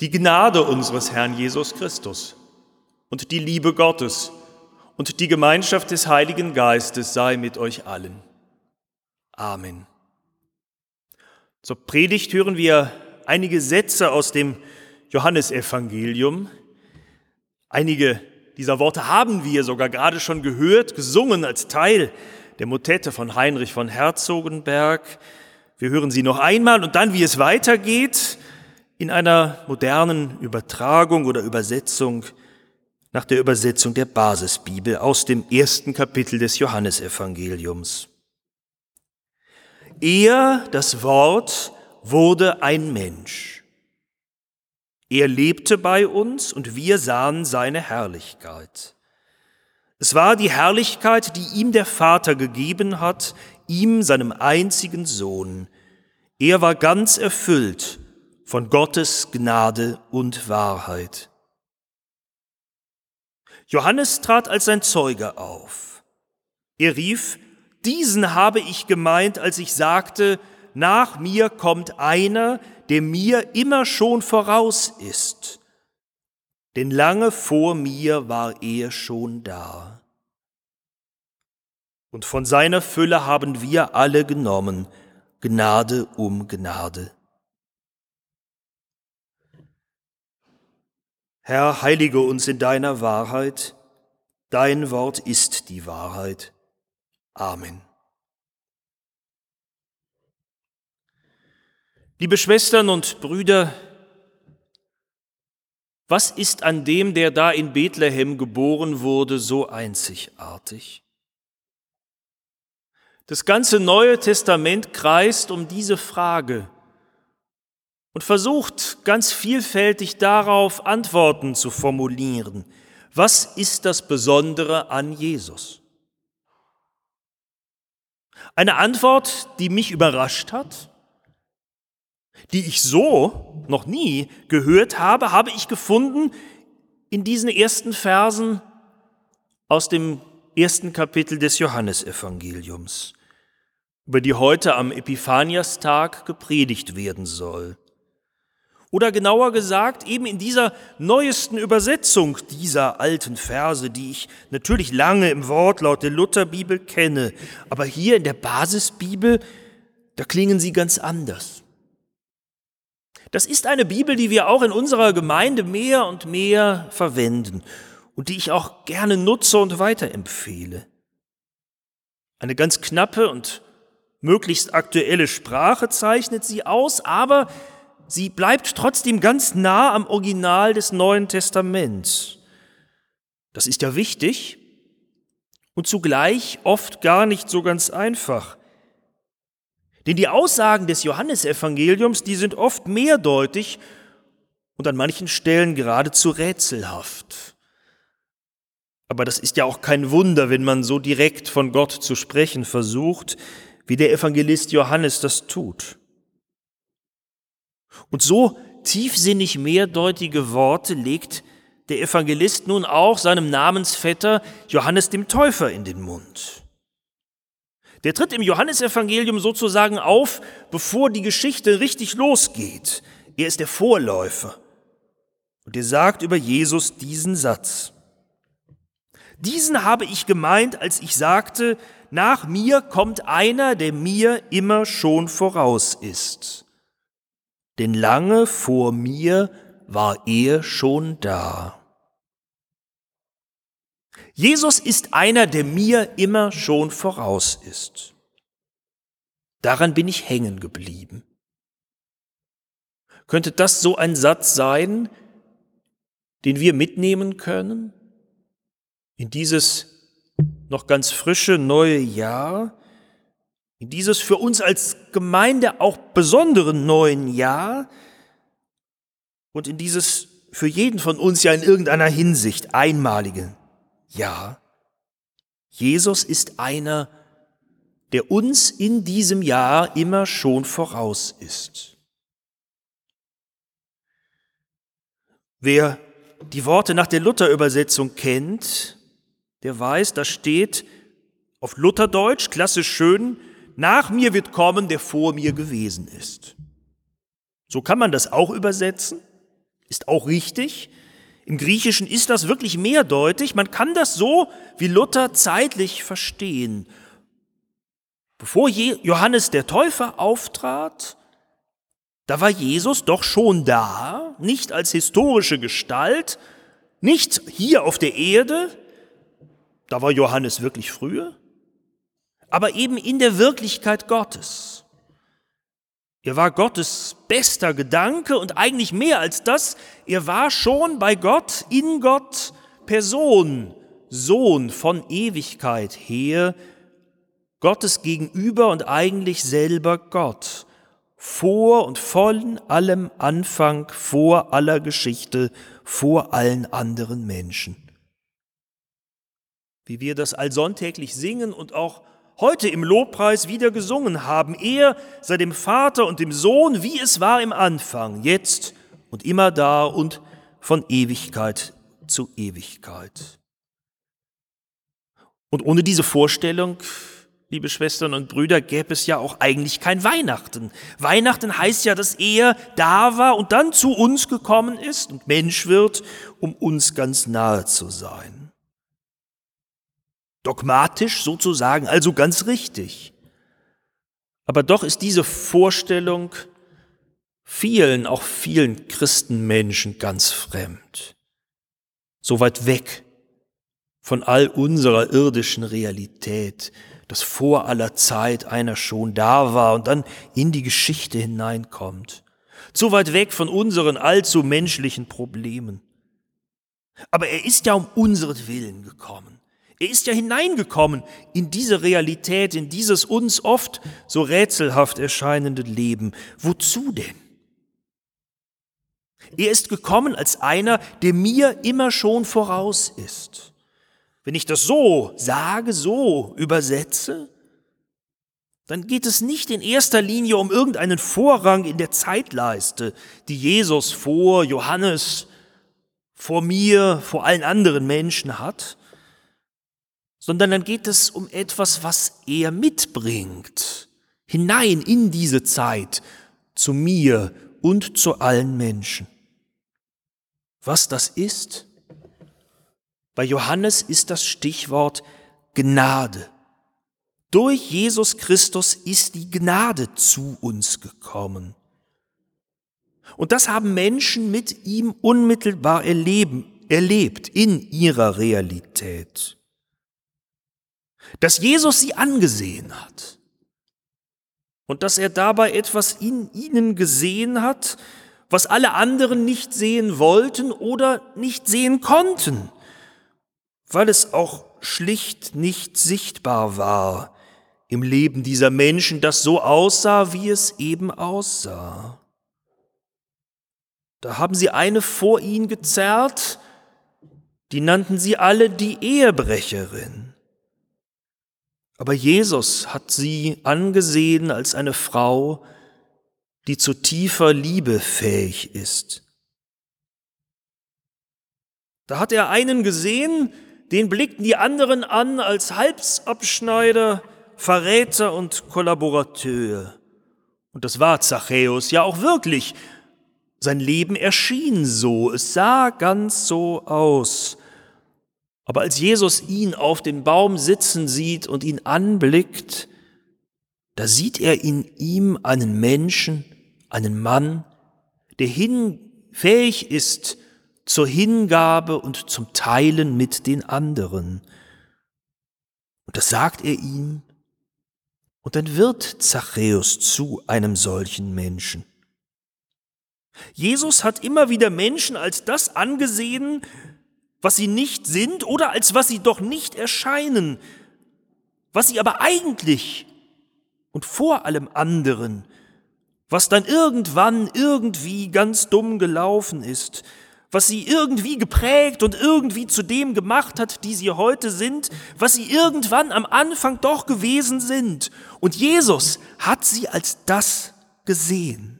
Die Gnade unseres Herrn Jesus Christus und die Liebe Gottes und die Gemeinschaft des Heiligen Geistes sei mit euch allen. Amen. Zur Predigt hören wir einige Sätze aus dem Johannesevangelium. Einige dieser Worte haben wir sogar gerade schon gehört, gesungen als Teil der Motette von Heinrich von Herzogenberg. Wir hören sie noch einmal und dann, wie es weitergeht, in einer modernen Übertragung oder Übersetzung nach der Übersetzung der Basisbibel aus dem ersten Kapitel des Johannesevangeliums. Er, das Wort, wurde ein Mensch. Er lebte bei uns und wir sahen seine Herrlichkeit. Es war die Herrlichkeit, die ihm der Vater gegeben hat, ihm, seinem einzigen Sohn. Er war ganz erfüllt von Gottes Gnade und Wahrheit. Johannes trat als sein Zeuge auf. Er rief, diesen habe ich gemeint, als ich sagte, nach mir kommt einer, der mir immer schon voraus ist, denn lange vor mir war er schon da. Und von seiner Fülle haben wir alle genommen, Gnade um Gnade. Herr, heilige uns in deiner Wahrheit, dein Wort ist die Wahrheit. Amen. Liebe Schwestern und Brüder, was ist an dem, der da in Bethlehem geboren wurde, so einzigartig? Das ganze Neue Testament kreist um diese Frage und versucht ganz vielfältig darauf Antworten zu formulieren. Was ist das Besondere an Jesus? Eine Antwort, die mich überrascht hat, die ich so noch nie gehört habe, habe ich gefunden in diesen ersten Versen aus dem ersten Kapitel des Johannesevangeliums, über die heute am Epiphaniastag gepredigt werden soll. Oder genauer gesagt, eben in dieser neuesten Übersetzung dieser alten Verse, die ich natürlich lange im Wortlaut der Lutherbibel kenne, aber hier in der Basisbibel, da klingen sie ganz anders. Das ist eine Bibel, die wir auch in unserer Gemeinde mehr und mehr verwenden und die ich auch gerne nutze und weiterempfehle. Eine ganz knappe und möglichst aktuelle Sprache zeichnet sie aus, aber sie bleibt trotzdem ganz nah am Original des Neuen Testaments. Das ist ja wichtig und zugleich oft gar nicht so ganz einfach. Denn die Aussagen des Johannesevangeliums, die sind oft mehrdeutig und an manchen Stellen geradezu rätselhaft. Aber das ist ja auch kein Wunder, wenn man so direkt von Gott zu sprechen versucht, wie der Evangelist Johannes das tut. Und so tiefsinnig mehrdeutige Worte legt der Evangelist nun auch seinem Namensvetter Johannes dem Täufer in den Mund. Der tritt im Johannesevangelium sozusagen auf, bevor die Geschichte richtig losgeht. Er ist der Vorläufer. Und er sagt über Jesus diesen Satz. Diesen habe ich gemeint, als ich sagte, nach mir kommt einer, der mir immer schon voraus ist denn lange vor mir war er schon da. Jesus ist einer, der mir immer schon voraus ist. Daran bin ich hängen geblieben. Könnte das so ein Satz sein, den wir mitnehmen können in dieses noch ganz frische neue Jahr? In dieses für uns als Gemeinde auch besonderen neuen Jahr und in dieses für jeden von uns ja in irgendeiner Hinsicht einmalige Jahr. Jesus ist einer, der uns in diesem Jahr immer schon voraus ist. Wer die Worte nach der Luther-Übersetzung kennt, der weiß, da steht auf Lutherdeutsch, klassisch schön, nach mir wird kommen, der vor mir gewesen ist. So kann man das auch übersetzen. Ist auch richtig. Im Griechischen ist das wirklich mehrdeutig. Man kann das so wie Luther zeitlich verstehen. Bevor Johannes der Täufer auftrat, da war Jesus doch schon da, nicht als historische Gestalt, nicht hier auf der Erde, da war Johannes wirklich früher, aber eben in der Wirklichkeit Gottes. Er war Gottes bester Gedanke und eigentlich mehr als das, er war schon bei Gott, in Gott, Person, Sohn von Ewigkeit her, Gottes gegenüber und eigentlich selber Gott vor und von allem Anfang, vor aller Geschichte, vor allen anderen Menschen. Wie wir das allsonntäglich singen und auch heute im Lobpreis wieder gesungen haben. Er sei dem Vater und dem Sohn, wie es war im Anfang, jetzt und immer da und von Ewigkeit zu Ewigkeit. Und ohne diese Vorstellung liebe Schwestern und Brüder, gäbe es ja auch eigentlich kein Weihnachten. Weihnachten heißt ja, dass er da war und dann zu uns gekommen ist und Mensch wird, um uns ganz nahe zu sein. Dogmatisch sozusagen, also ganz richtig. Aber doch ist diese Vorstellung vielen, auch vielen Christenmenschen ganz fremd. So weit weg von all unserer irdischen Realität, dass vor aller Zeit einer schon da war und dann in die Geschichte hineinkommt. Zu weit weg von unseren allzu menschlichen Problemen. Aber er ist ja um unseren Willen gekommen. Er ist ja hineingekommen in diese Realität, in dieses uns oft so rätselhaft erscheinende Leben. Wozu denn? Er ist gekommen als einer, der mir immer schon voraus ist. Wenn ich das so sage, so übersetze, dann geht es nicht in erster Linie um irgendeinen Vorrang in der Zeitleiste, die Jesus vor Johannes, vor mir, vor allen anderen Menschen hat, sondern dann geht es um etwas, was er mitbringt, hinein in diese Zeit, zu mir und zu allen Menschen. Was das ist, bei Johannes ist das Stichwort Gnade. Durch Jesus Christus ist die Gnade zu uns gekommen. Und das haben Menschen mit ihm unmittelbar erleben, erlebt in ihrer Realität. Dass Jesus sie angesehen hat und dass er dabei etwas in ihnen gesehen hat, was alle anderen nicht sehen wollten oder nicht sehen konnten weil es auch schlicht nicht sichtbar war im Leben dieser Menschen, das so aussah, wie es eben aussah. Da haben sie eine vor ihn gezerrt, die nannten sie alle die Ehebrecherin. Aber Jesus hat sie angesehen als eine Frau, die zu tiefer Liebe fähig ist. Da hat er einen gesehen, den blickten die anderen an als Halsabschneider, Verräter und Kollaborateur. Und das war Zachäus ja auch wirklich. Sein Leben erschien so, es sah ganz so aus. Aber als Jesus ihn auf dem Baum sitzen sieht und ihn anblickt, da sieht er in ihm einen Menschen, einen Mann, der hinfähig ist, zur Hingabe und zum Teilen mit den anderen. Und das sagt er ihm, und dann wird Zachäus zu einem solchen Menschen. Jesus hat immer wieder Menschen als das angesehen, was sie nicht sind oder als was sie doch nicht erscheinen, was sie aber eigentlich und vor allem anderen, was dann irgendwann irgendwie ganz dumm gelaufen ist, was sie irgendwie geprägt und irgendwie zu dem gemacht hat, die sie heute sind, was sie irgendwann am Anfang doch gewesen sind. Und Jesus hat sie als das gesehen.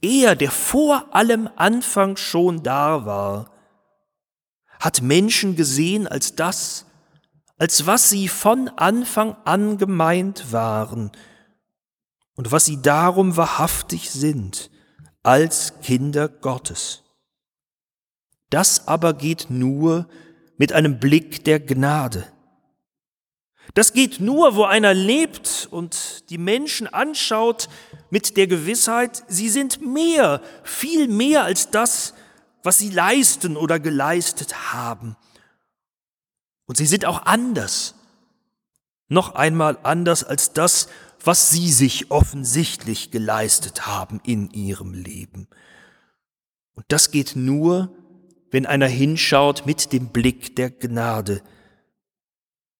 Er, der vor allem Anfang schon da war, hat Menschen gesehen als das, als was sie von Anfang an gemeint waren und was sie darum wahrhaftig sind als Kinder Gottes. Das aber geht nur mit einem Blick der Gnade. Das geht nur, wo einer lebt und die Menschen anschaut mit der Gewissheit, sie sind mehr, viel mehr als das, was sie leisten oder geleistet haben. Und sie sind auch anders, noch einmal anders als das, was sie sich offensichtlich geleistet haben in ihrem Leben. Und das geht nur, wenn einer hinschaut mit dem Blick der Gnade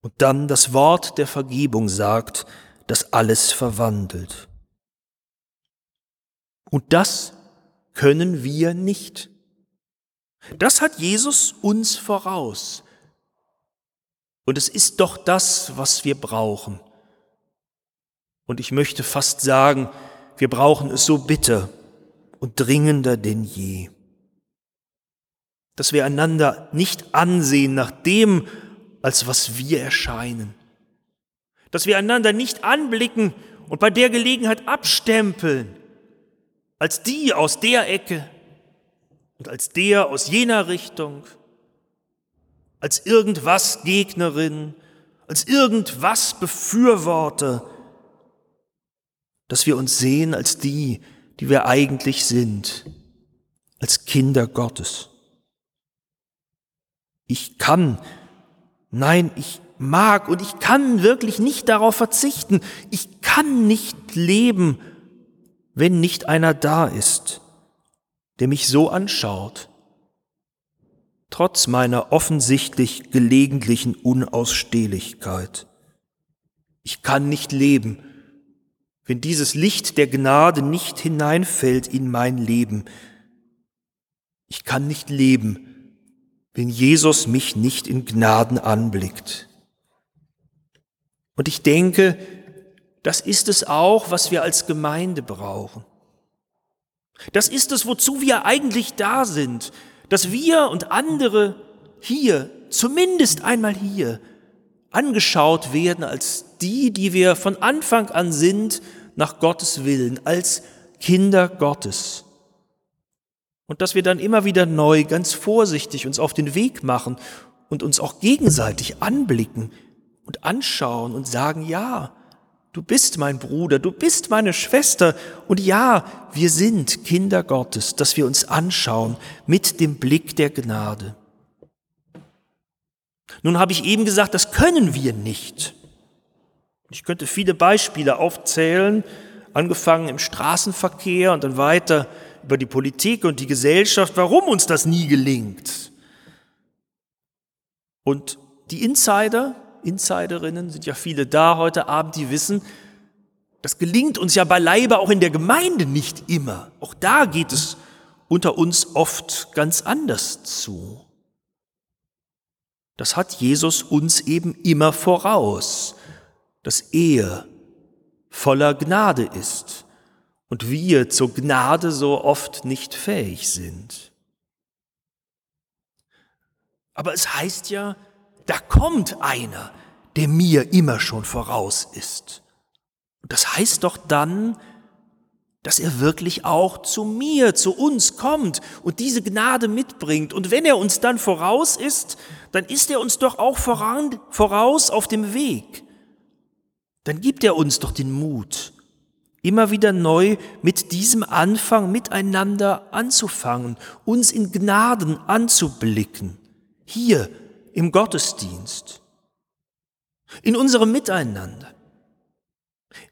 und dann das Wort der Vergebung sagt, das alles verwandelt. Und das können wir nicht. Das hat Jesus uns voraus. Und es ist doch das, was wir brauchen. Und ich möchte fast sagen, wir brauchen es so bitter und dringender denn je. Dass wir einander nicht ansehen nach dem, als was wir erscheinen. Dass wir einander nicht anblicken und bei der Gelegenheit abstempeln, als die aus der Ecke und als der aus jener Richtung, als irgendwas Gegnerin, als irgendwas Befürworter, dass wir uns sehen als die, die wir eigentlich sind, als Kinder Gottes. Ich kann, nein, ich mag und ich kann wirklich nicht darauf verzichten. Ich kann nicht leben, wenn nicht einer da ist, der mich so anschaut, trotz meiner offensichtlich gelegentlichen Unausstehlichkeit. Ich kann nicht leben, wenn dieses Licht der Gnade nicht hineinfällt in mein Leben. Ich kann nicht leben, wenn Jesus mich nicht in Gnaden anblickt. Und ich denke, das ist es auch, was wir als Gemeinde brauchen. Das ist es, wozu wir eigentlich da sind, dass wir und andere hier, zumindest einmal hier, angeschaut werden als die, die wir von Anfang an sind nach Gottes Willen, als Kinder Gottes. Und dass wir dann immer wieder neu, ganz vorsichtig uns auf den Weg machen und uns auch gegenseitig anblicken und anschauen und sagen, ja, du bist mein Bruder, du bist meine Schwester und ja, wir sind Kinder Gottes, dass wir uns anschauen mit dem Blick der Gnade. Nun habe ich eben gesagt, das können wir nicht. Ich könnte viele Beispiele aufzählen, angefangen im Straßenverkehr und dann weiter über die Politik und die Gesellschaft, warum uns das nie gelingt. Und die Insider, Insiderinnen sind ja viele da heute Abend, die wissen, das gelingt uns ja beileibe auch in der Gemeinde nicht immer. Auch da geht es unter uns oft ganz anders zu. Das hat Jesus uns eben immer voraus dass er voller Gnade ist und wir zur Gnade so oft nicht fähig sind. Aber es heißt ja, da kommt einer, der mir immer schon voraus ist. Und das heißt doch dann, dass er wirklich auch zu mir, zu uns kommt und diese Gnade mitbringt. Und wenn er uns dann voraus ist, dann ist er uns doch auch voran, voraus auf dem Weg dann gibt er uns doch den Mut, immer wieder neu mit diesem Anfang miteinander anzufangen, uns in Gnaden anzublicken, hier im Gottesdienst, in unserem Miteinander,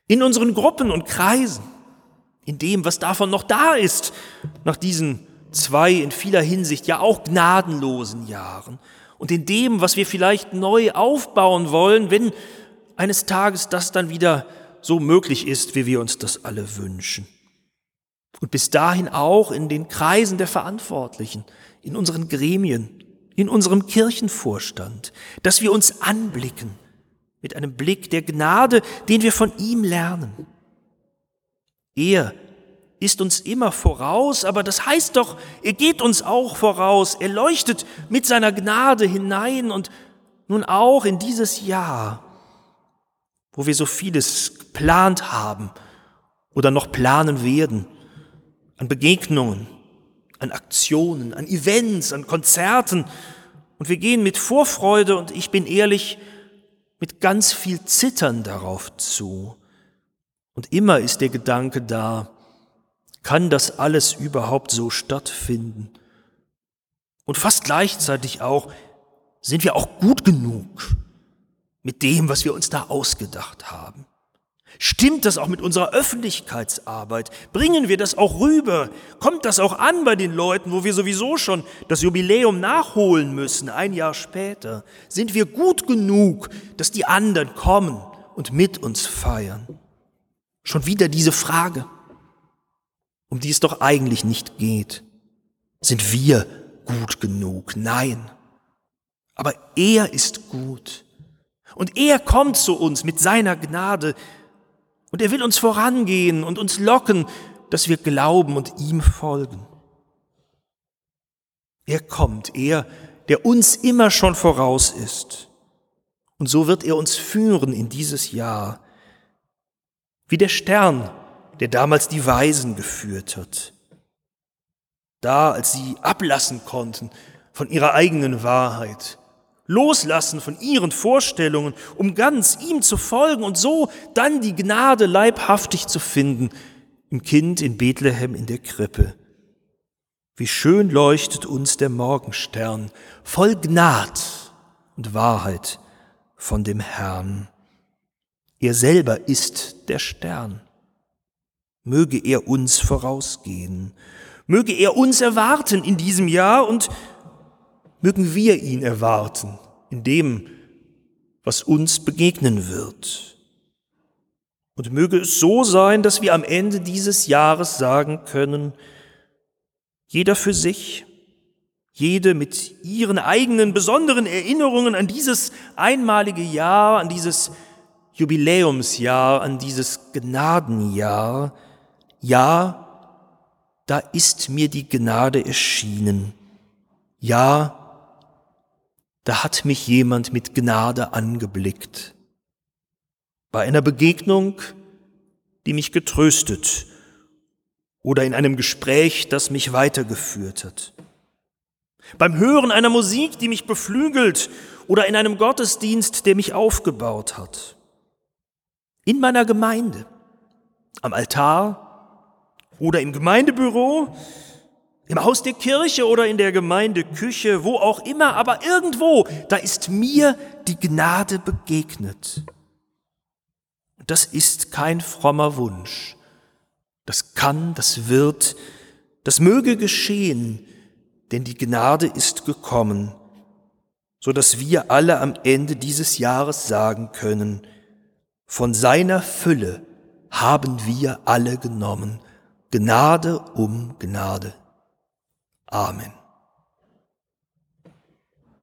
in unseren Gruppen und Kreisen, in dem, was davon noch da ist, nach diesen zwei in vieler Hinsicht ja auch gnadenlosen Jahren. Und in dem, was wir vielleicht neu aufbauen wollen, wenn eines Tages das dann wieder so möglich ist, wie wir uns das alle wünschen. Und bis dahin auch in den Kreisen der Verantwortlichen, in unseren Gremien, in unserem Kirchenvorstand, dass wir uns anblicken mit einem Blick der Gnade, den wir von ihm lernen. Er ist uns immer voraus, aber das heißt doch, er geht uns auch voraus, er leuchtet mit seiner Gnade hinein und nun auch in dieses Jahr wo wir so vieles geplant haben oder noch planen werden, an Begegnungen, an Aktionen, an Events, an Konzerten. Und wir gehen mit Vorfreude und ich bin ehrlich, mit ganz viel Zittern darauf zu. Und immer ist der Gedanke da, kann das alles überhaupt so stattfinden? Und fast gleichzeitig auch, sind wir auch gut genug mit dem, was wir uns da ausgedacht haben? Stimmt das auch mit unserer Öffentlichkeitsarbeit? Bringen wir das auch rüber? Kommt das auch an bei den Leuten, wo wir sowieso schon das Jubiläum nachholen müssen, ein Jahr später? Sind wir gut genug, dass die anderen kommen und mit uns feiern? Schon wieder diese Frage, um die es doch eigentlich nicht geht. Sind wir gut genug? Nein. Aber er ist gut. Und er kommt zu uns mit seiner Gnade, und er will uns vorangehen und uns locken, dass wir glauben und ihm folgen. Er kommt, er, der uns immer schon voraus ist. Und so wird er uns führen in dieses Jahr, wie der Stern, der damals die Weisen geführt hat. Da, als sie ablassen konnten von ihrer eigenen Wahrheit, loslassen von ihren Vorstellungen, um ganz ihm zu folgen und so dann die Gnade leibhaftig zu finden im Kind in Bethlehem in der Krippe. Wie schön leuchtet uns der Morgenstern, voll Gnad und Wahrheit von dem Herrn. Er selber ist der Stern. Möge er uns vorausgehen, möge er uns erwarten in diesem Jahr und mögen wir ihn erwarten in dem, was uns begegnen wird. Und möge es so sein, dass wir am Ende dieses Jahres sagen können, jeder für sich, jede mit ihren eigenen besonderen Erinnerungen an dieses einmalige Jahr, an dieses Jubiläumsjahr, an dieses Gnadenjahr, ja, da ist mir die Gnade erschienen. Ja, da hat mich jemand mit Gnade angeblickt. Bei einer Begegnung, die mich getröstet oder in einem Gespräch, das mich weitergeführt hat. Beim Hören einer Musik, die mich beflügelt oder in einem Gottesdienst, der mich aufgebaut hat. In meiner Gemeinde, am Altar oder im Gemeindebüro im Haus der Kirche oder in der Gemeindeküche, wo auch immer, aber irgendwo, da ist mir die Gnade begegnet. Das ist kein frommer Wunsch. Das kann, das wird, das möge geschehen, denn die Gnade ist gekommen, so dass wir alle am Ende dieses Jahres sagen können, von seiner Fülle haben wir alle genommen, Gnade um Gnade. Amen.